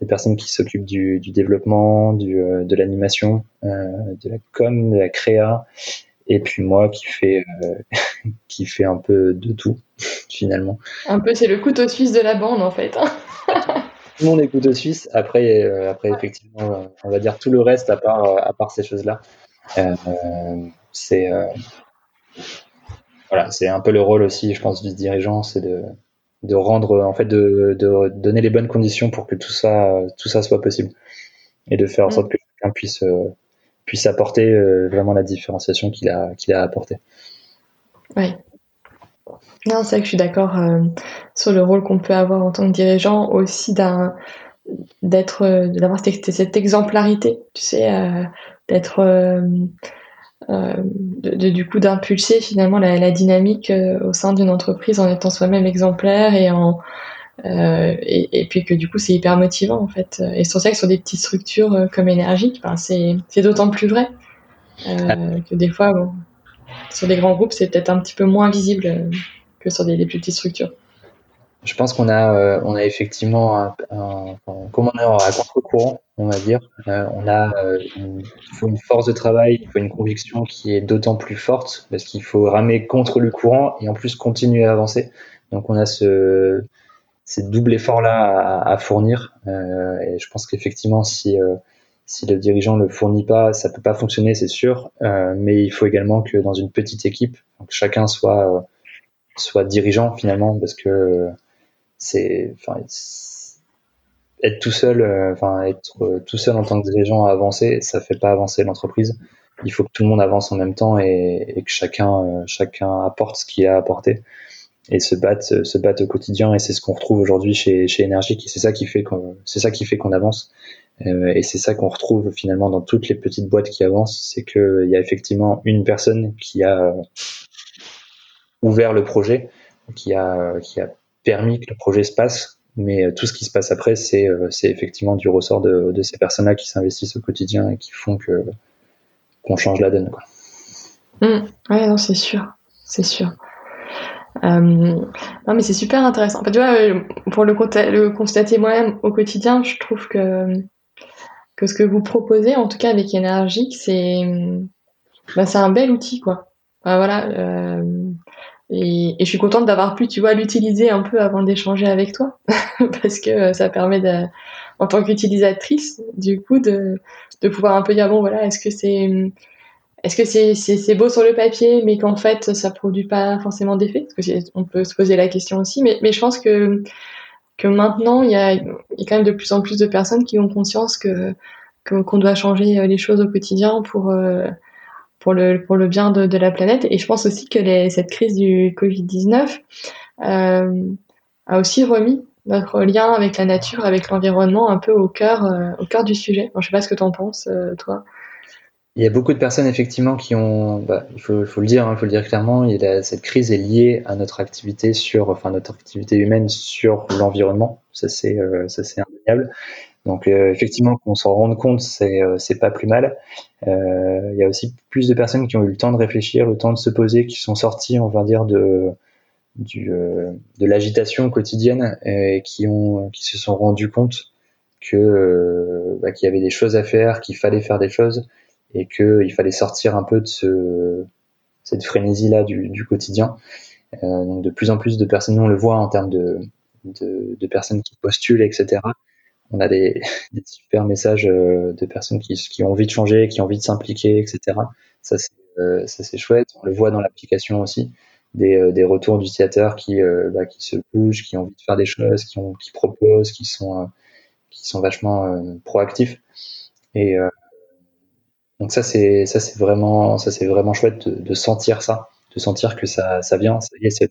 des personnes qui s'occupent du, du, développement, du, euh, de l'animation, euh, de la com, de la créa, et puis moi qui fais euh, qui fait un peu de tout finalement. Un peu, c'est le couteau suisse de la bande en fait. Hein. tout le monde est couteau suisse. Après, après effectivement, on va dire tout le reste à part à part ces choses-là. c'est voilà, c'est un peu le rôle aussi, je pense, du dirigeant, c'est de de rendre en fait de, de, donner les bonnes conditions pour que tout ça tout ça soit possible et de faire en mm. sorte que chacun puisse euh, puisse apporter euh, vraiment la différenciation qu'il a qu'il a apporté. Oui. Non, c'est vrai que je suis d'accord euh, sur le rôle qu'on peut avoir en tant que dirigeant aussi d'un d'être d'avoir cette, cette, exemplarité, tu sais, d'être euh, de, du coup d'impulser finalement la, dynamique euh, au sein d'une entreprise en étant soi-même exemplaire et en euh, et, puis que du coup c'est hyper motivant en fait. Et c'est pour ça que sur des petites structures comme énergique ben, c'est d'autant plus vrai que des fois sur des grands groupes c'est peut-être un petit peu moins visible que sur des, des petites structures je pense qu'on a, euh, on a effectivement, un, un, comme on est à contre-courant, on va dire, euh, on a euh, une, faut une force de travail, il faut une conviction qui est d'autant plus forte parce qu'il faut ramer contre le courant et en plus continuer à avancer. Donc on a ce, double effort là à, fournir. et je pense qu'effectivement, si si le dirigeant ne le fournit pas, ça peut pas fonctionner, c'est sûr. mais il faut également que dans une petite équipe, chacun soit soit dirigeant finalement, parce que c'est, enfin, être tout seul, euh, enfin être euh, tout seul en tant que dirigeant à avancer, ça fait pas avancer l'entreprise. Il faut que tout le monde avance en même temps et, que chacun, euh, chacun apporte ce qu'il a apporté et se battre, se battre au quotidien. Et c'est ce qu'on retrouve aujourd'hui chez, chez Energic. c'est ça qui fait qu'on, c'est ça qui fait qu'on avance. et c'est ça qu'on retrouve finalement dans toutes les petites boîtes qui avancent, c'est qu'il y a effectivement une personne qui a ouvert le projet, qui a, qui a permis que le projet se passe, mais euh, tout ce qui se passe après, c'est euh, effectivement du ressort de, ces personnes-là qui s'investissent au quotidien et qui font qu'on change la donne. Quoi. Mmh. ouais, non, c'est sûr, c'est sûr. Euh, non, mais c'est super intéressant. tu vois, pour le, constater moi-même au quotidien, je trouve que que ce que vous proposez, en tout cas avec Énergique, c'est c'est un bel outil, quoi. Bah, voilà. Et, je suis contente d'avoir pu, tu vois, l'utiliser un peu avant d'échanger avec toi, parce que ça permet, de, en tant qu'utilisatrice, du coup, de, pouvoir un peu dire bon, voilà, est-ce que c'est est-ce que c'est beau sur le papier, mais qu'en fait ça produit pas forcément d'effet? Parce que on peut se poser la question aussi, mais, je pense que maintenant il y a, quand même de plus en plus de personnes qui ont conscience que qu'on doit changer les choses au quotidien pour euh, pour le, pour le bien de, de, la planète. Et je pense aussi que cette crise du Covid-19 euh, a aussi remis notre lien avec la nature, avec l'environnement un peu au cœur, euh, au cœur du sujet. je sais pas ce que tu en penses, euh, toi. Il y a beaucoup de personnes effectivement qui ont, bah, il faut, le dire, il hein, faut le dire clairement, cette crise est liée à notre activité sur, enfin notre activité humaine sur l'environnement. Ça c'est, euh, ça c'est indéniable. Donc euh, effectivement, qu'on s'en rende compte, c'est euh, c'est pas plus mal. Euh, il y a aussi plus de personnes qui ont eu le temps de réfléchir, le temps de se poser, qui sont sorties, on va dire, de du, de l'agitation quotidienne et qui ont qui se sont rendus compte que bah, qu'il y avait des choses à faire, qu'il fallait faire des choses et qu'il fallait sortir un peu de ce cette frénésie là du, du quotidien. donc de plus en plus de personnes, on le voit en termes de, de, de personnes qui postulent, etc on a des, des super messages euh, de personnes qui, qui, ont envie de changer, qui ont envie de s'impliquer, etc. Ça c'est euh, ça c'est chouette. On le voit dans l'application aussi, des, euh, des retours d'utilisateurs qui bah, qui se bougent, qui ont envie de faire des choses, qui ont qui proposent, qui sont qui sont vachement proactifs. Et donc ça c'est vraiment vraiment chouette de, de, sentir ça, de sentir que ça ça vient. Ça y est, c'est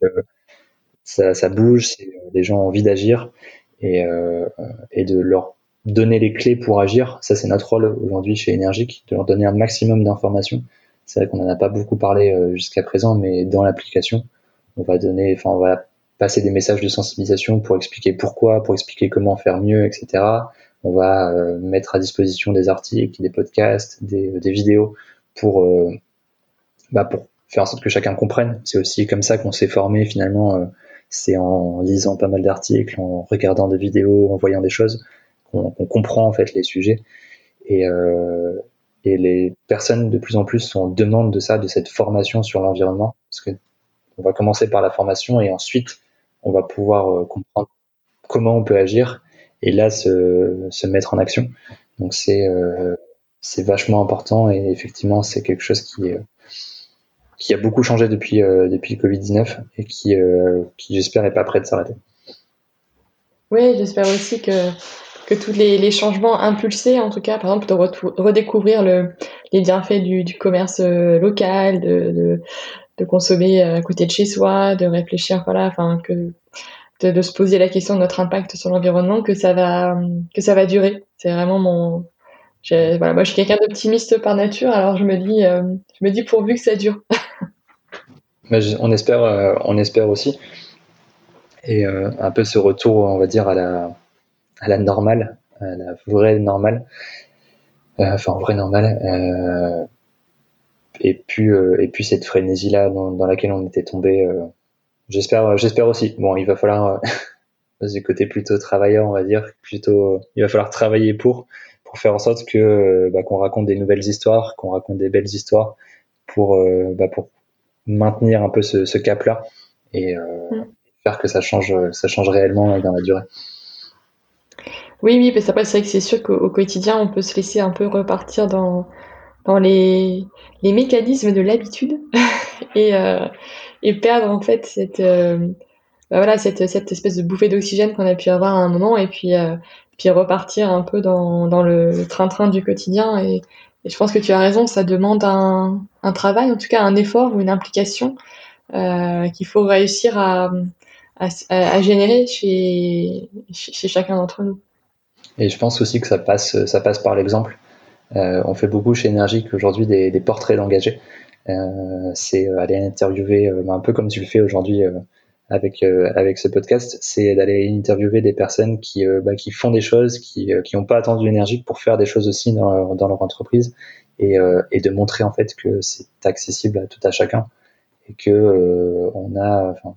ça, ça bouge, les gens ont envie d'agir et, euh, et de leur donner les clés pour agir. Ça, c'est notre rôle aujourd'hui chez Energic, de leur donner un maximum d'informations. C'est vrai qu'on n'en a pas beaucoup parlé euh, jusqu'à présent, mais dans l'application, on va donner, enfin, on va passer des messages de sensibilisation pour expliquer pourquoi, pour expliquer comment faire mieux, etc. On va euh, mettre à disposition des articles, des podcasts, des, des vidéos pour, euh, bah, pour faire en sorte que chacun comprenne. C'est aussi comme ça qu'on s'est formé finalement c'est en lisant pas mal d'articles, en regardant des vidéos, en voyant des choses, qu'on comprend en fait les sujets. Et, euh, et les personnes de plus en plus sont en demande de ça, de cette formation sur l'environnement, parce que on va commencer par la formation et ensuite on va pouvoir euh, comprendre comment on peut agir et là se, se mettre en action. Donc c'est euh, c'est vachement important et effectivement c'est quelque chose qui qui a beaucoup changé depuis, euh, depuis le Covid-19 et qui, euh, qui j'espère, n'est pas prêt de s'arrêter. Oui, j'espère aussi que, que tous les, les, changements impulsés, en tout cas, par exemple, de redécouvrir le, les bienfaits du, du commerce euh, local, de, de, de, consommer à côté de chez soi, de réfléchir, voilà, enfin, que, de, de, se poser la question de notre impact sur l'environnement, que ça va, que ça va durer. C'est vraiment mon, voilà, moi je suis quelqu'un d'optimiste par nature, alors je me dis, je me dis pourvu que ça dure. on espère, euh, on espère aussi. Et euh, un peu ce retour, on va dire, à la, à la normale, à la vraie normale, euh, enfin vraie normale. et puis, et puis cette frénésie là dans, laquelle on était tombé. j'espère, j'espère aussi. Bon, il va falloir du côté plutôt travailleur, on va dire, plutôt, il va falloir travailler pour, pour faire en sorte que bah, qu'on raconte des nouvelles histoires, qu'on raconte des belles histoires, pour, bah, pour maintenir un peu ce, ce cap-là et euh, mm. faire que ça change, ça change réellement dans la durée. Oui, oui, mais c'est vrai que c'est sûr qu'au quotidien, on peut se laisser un peu repartir dans, dans les, les mécanismes de l'habitude et, euh, et perdre en fait cette, euh, bah voilà, cette, cette espèce de bouffée d'oxygène qu'on a pu avoir à un moment et puis, euh, puis repartir un peu dans, dans le train-train du quotidien. Et, je pense que tu as raison, ça demande un, travail, en tout cas un effort ou une implication euh, qu'il faut réussir à, générer chez, chacun d'entre nous. Et je pense aussi que ça passe, ça passe par l'exemple. Euh, on fait beaucoup chez Énergique aujourd'hui des, portraits d'engagés. Euh, c'est aller interviewer, un peu comme tu le fais aujourd'hui avec euh, avec ce podcast, c'est d'aller interviewer des personnes qui bah, qui font des choses, qui qui n'ont pas attendu Énergique pour faire des choses aussi dans leur, dans leur entreprise et, et de montrer en fait que c'est accessible à tout à chacun et que on a enfin,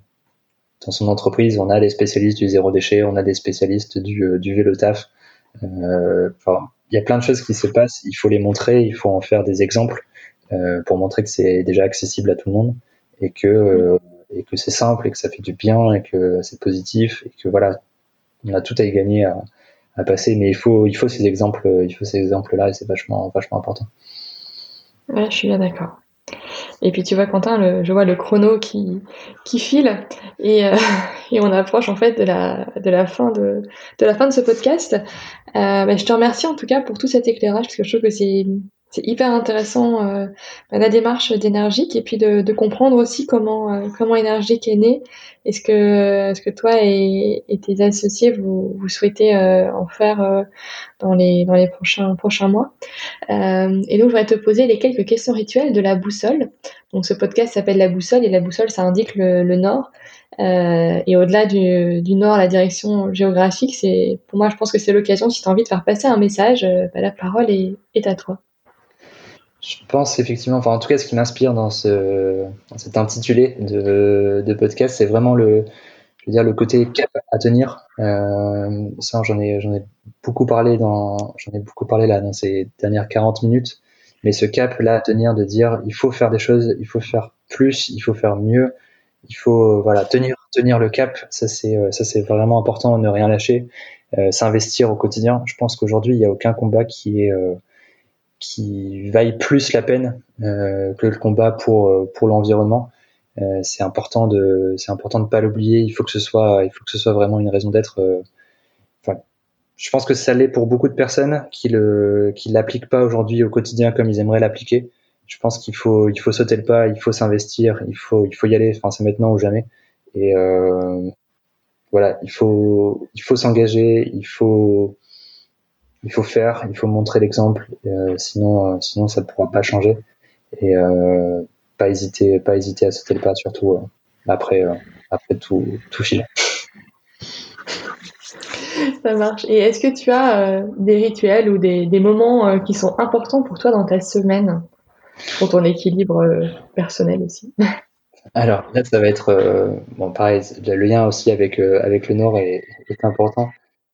dans son entreprise, on a des spécialistes du zéro déchet, on a des spécialistes du, du vélo taf, euh, il y a plein de choses qui se passent. Il faut les montrer, il faut en faire des exemples euh, pour montrer que c'est déjà accessible à tout le monde et que euh, et que c'est simple et que ça fait du bien et que c'est positif et que voilà, on a tout à y gagner à, passer. Mais il faut il faut ces exemples, il faut ces exemples là et c'est vachement vachement important. Ouais, je suis bien d'accord. Et puis tu vois Quentin, je vois le chrono qui, qui file et, euh, et on approche en fait de la, de la, fin, de, de la fin de ce podcast. Euh, bah, je te remercie en tout cas pour tout cet éclairage parce que je trouve que c'est c'est hyper intéressant euh, la démarche d'énergique et puis de, de, comprendre aussi comment euh, comment énergique est né. Est-ce que est-ce que toi et, et, tes associés vous, vous souhaitez euh, en faire euh, dans les dans les prochains prochains mois? Euh, Et donc je voudrais te poser les quelques questions rituelles de la boussole. Donc ce podcast s'appelle la boussole et la boussole ça indique le, le nord. et au-delà du, du, nord, la direction géographique, c'est pour moi, je pense que c'est l'occasion, si tu as envie de faire passer un message, bah, la parole est, est à toi. Je pense effectivement, enfin en tout cas ce qui m'inspire dans, ce, cet intitulé de, de podcast, c'est vraiment le, je veux dire, le côté cap à tenir. Euh, ça, j'en ai, j'en ai beaucoup parlé dans, j'en ai beaucoup parlé là dans ces dernières 40 minutes. Mais ce cap là à tenir, de dire, il faut faire des choses, il faut faire plus, il faut faire mieux, il faut, voilà, tenir, tenir le cap. Ça c'est, ça c'est vraiment important, ne rien lâcher, euh, s'investir au quotidien. Je pense qu'aujourd'hui il n'y a aucun combat qui est euh, qui vaille plus la peine euh, que le combat pour euh, pour l'environnement. Euh, c'est important de c'est important de pas l'oublier. Il faut que ce soit il faut que ce soit vraiment une raison d'être. Enfin, je pense que ça l'est pour beaucoup de personnes qui le qui l'appliquent pas aujourd'hui au quotidien comme ils aimeraient l'appliquer. Je pense qu'il faut il faut sauter le pas, il faut s'investir, il faut il faut y aller. Enfin, c'est maintenant ou jamais. Et euh, voilà, il faut il faut s'engager, il faut il faut faire, il faut montrer l'exemple, euh, sinon, euh, sinon ça ne pourra pas changer. Et euh, pas hésiter, pas hésiter à sauter le pas, surtout après, après tout, tout filer. Ça marche. Et est-ce que tu as des rituels ou des, des moments qui sont importants pour toi dans ta semaine, pour ton équilibre personnel aussi? Alors là, ça va être bon, pareil. Le lien aussi avec avec le Nord est, est important.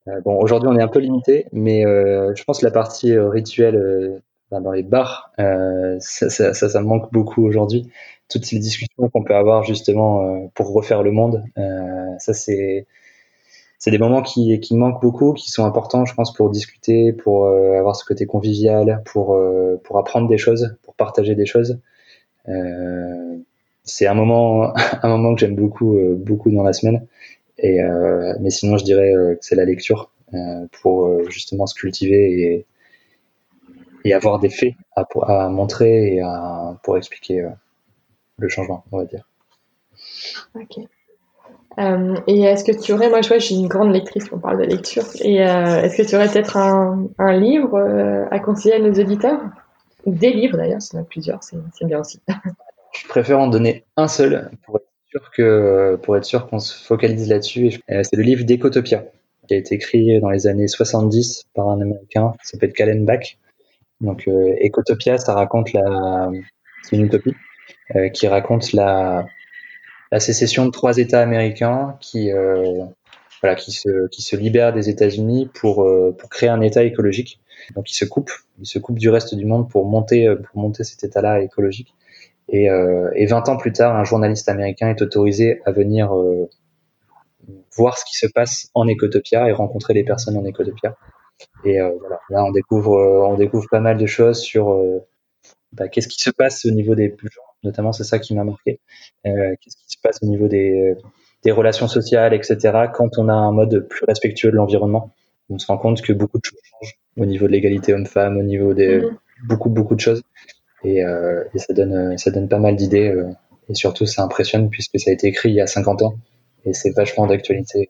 Euh, bon, aujourd'hui, on est un peu limité, mais euh, je pense que la partie euh, rituelle ben, dans les bars, ça, ça, ça, me manque beaucoup aujourd'hui. Toutes ces discussions qu'on peut avoir justement pour refaire le monde, ça c'est c'est des moments qui, qui manquent beaucoup, qui sont importants, je pense, pour discuter, pour avoir ce côté convivial, pour, pour apprendre des choses, pour partager des choses. C'est un moment, un moment que j'aime beaucoup, beaucoup dans la semaine. Et, euh, mais sinon, je dirais euh, que c'est la lecture euh, pour justement se cultiver et, et avoir des faits à, à montrer et à, pour expliquer le changement, on va dire. Ok. Euh, et est-ce que tu aurais, moi je vois, je suis une grande lectrice, on parle de lecture, et euh, est-ce que tu aurais peut-être un, un livre euh, à conseiller à nos auditeurs? Ou des livres d'ailleurs, s'il y en a plusieurs, c'est bien aussi. je préfère en donner un seul pour que pour être sûr qu'on se focalise là-dessus, euh, c'est le livre d'Ecotopia qui a été écrit dans les années 70 par un Américain qui s'appelle Calen Bach. Donc euh, Ecotopia, ça raconte la, une utopie euh, qui raconte la, sécession de trois États américains qui euh, voilà qui se qui se libèrent des États-Unis pour euh, pour créer un État écologique. Donc ils se coupent, ils se coupent du reste du monde pour monter pour monter cet État-là écologique. Et, euh, et 20 ans plus tard, un journaliste américain est autorisé à venir euh, voir ce qui se passe en Ecotopia et rencontrer les personnes en Ecotopia. Et voilà, là on découvre, on découvre pas mal de choses sur bah, qu'est-ce qui se passe au niveau des gens, notamment c'est ça qui m'a marqué. qu'est-ce qui se passe au niveau des, des relations sociales, etc. Quand on a un mode plus respectueux de l'environnement, on se rend compte que beaucoup de choses changent au niveau de l'égalité homme-femme, au niveau des mhm. beaucoup beaucoup de choses. Et, euh, et, ça donne ça donne pas mal d'idées euh, et surtout ça impressionne puisque ça a été écrit il y a 50 ans et c'est vachement d'actualité.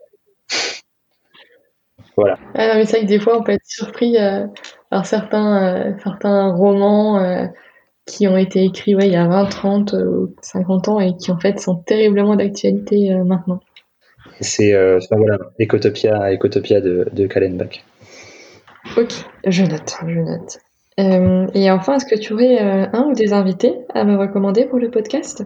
voilà. Ah non, mais c'est vrai que des fois on peut être surpris euh, par certains euh, certains romans euh, qui ont été écrits ouais, il y a 20, 30 ou 50 ans et qui en fait sont terriblement d'actualité maintenant. C'est euh, voilà, Ecotopia, Ecotopia de, de Kallenbach. Ok, je note, je note. Euh, et enfin, est-ce que tu aurais euh, un ou des invités à me recommander pour le podcast?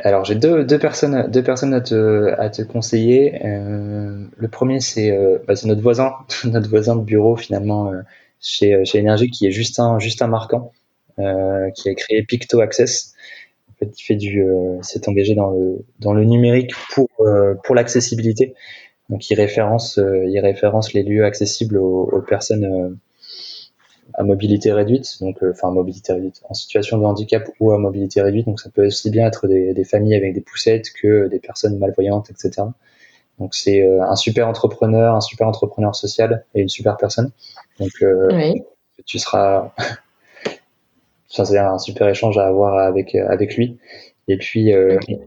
Alors, j'ai deux, personnes, deux personnes à te, conseiller. Euh, le premier, c'est bah, notre voisin, notre voisin de bureau finalement chez, chez qui est Justin, Justin Marquand, qui a créé Picto Access. En fait, il fait du, s'est engagé dans le, dans le numérique pour, pour l'accessibilité. Donc, il référence, il référence les lieux accessibles aux personnes à mobilité réduite, donc euh, enfin mobilité réduite, en situation de handicap ou à mobilité réduite. Donc ça peut aussi bien être des, des familles avec des poussettes que des personnes malvoyantes, etc. Donc c'est euh, un super entrepreneur, un super entrepreneur social et une super personne. Donc euh, oui. tu seras, c'est un super échange à avoir avec avec lui. Et puis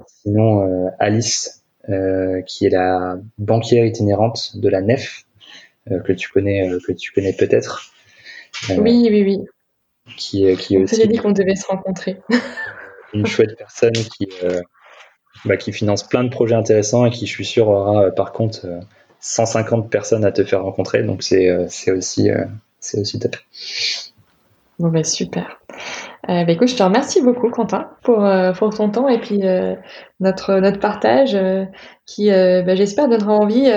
sinon Alice, qui est la banquière itinérante de la Nef, que tu connais que tu connais peut-être. Euh, oui, oui, oui. Qui, qui aussi. dit qu'on devait se rencontrer. une chouette personne qui, euh, bah, qui finance plein de projets intéressants et qui, je suis sûr, aura euh, par contre 150 personnes à te faire rencontrer. Donc c'est aussi, c'est aussi top. Bon, bah, super. Euh, bah, écoute, je te remercie beaucoup, Quentin, pour, pour ton temps et puis notre, notre partage qui, bah, j'espère, donnera envie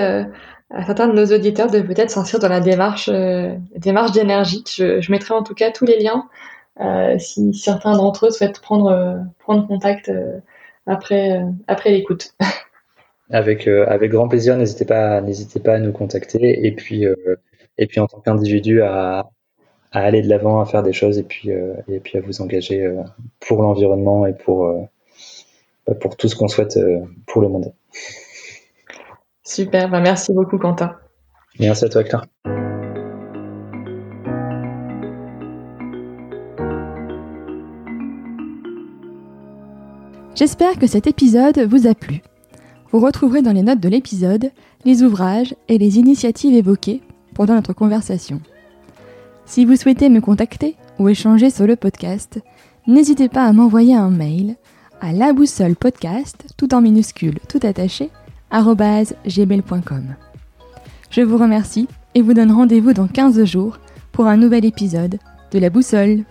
certains de nos auditeurs de peut-être s'inscrire dans la démarche, euh, démarche d'énergie. Je, mettrai en tout cas tous les liens euh, si certains d'entre eux souhaitent prendre, euh, contact euh, après, l'écoute. Avec, grand plaisir, n'hésitez pas, à nous contacter et puis, en tant qu'individu à, aller de l'avant, à faire des choses et puis, à vous engager pour l'environnement et pour tout ce qu'on souhaite pour le monde. Super, bah, merci beaucoup Quentin. Merci à toi Claire. J'espère que cet épisode vous a plu. Vous retrouverez dans les notes de l'épisode les ouvrages et les initiatives évoquées pendant notre conversation. Si vous souhaitez me contacter ou échanger sur le podcast, n'hésitez pas à m'envoyer un mail à la boussole podcast, tout en minuscule, tout attaché, gmail.com. Je vous remercie et vous donne rendez-vous dans 15 jours pour un nouvel épisode de La Boussole.